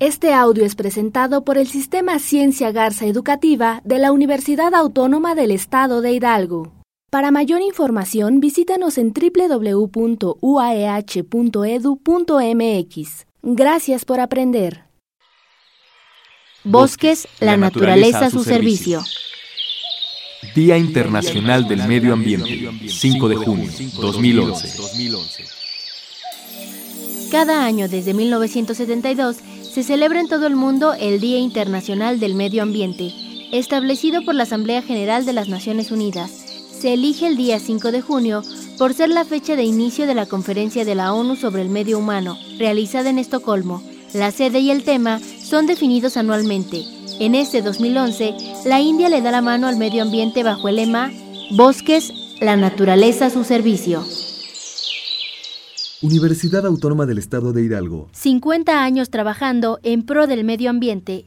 Este audio es presentado por el Sistema Ciencia Garza Educativa de la Universidad Autónoma del Estado de Hidalgo. Para mayor información, visítanos en www.uaeh.edu.mx. Gracias por aprender. Bosques, la, naturaleza, a su servicio. Día Internacional del Medio Ambiente, 5 de junio 2011. Cada año desde 1972 se celebra en todo el mundo el Día Internacional del Medio Ambiente, establecido por la Asamblea General de las Naciones Unidas. Se elige el día 5 de junio por ser la fecha de inicio de la Conferencia de la ONU sobre el Medio Humano, realizada en Estocolmo. La sede y el tema son definidos anualmente. En este 2011, la India le da la mano al medio ambiente bajo el lema Bosques, la naturaleza a su servicio. Universidad Autónoma del Estado de Hidalgo. 50 años trabajando en pro del medio ambiente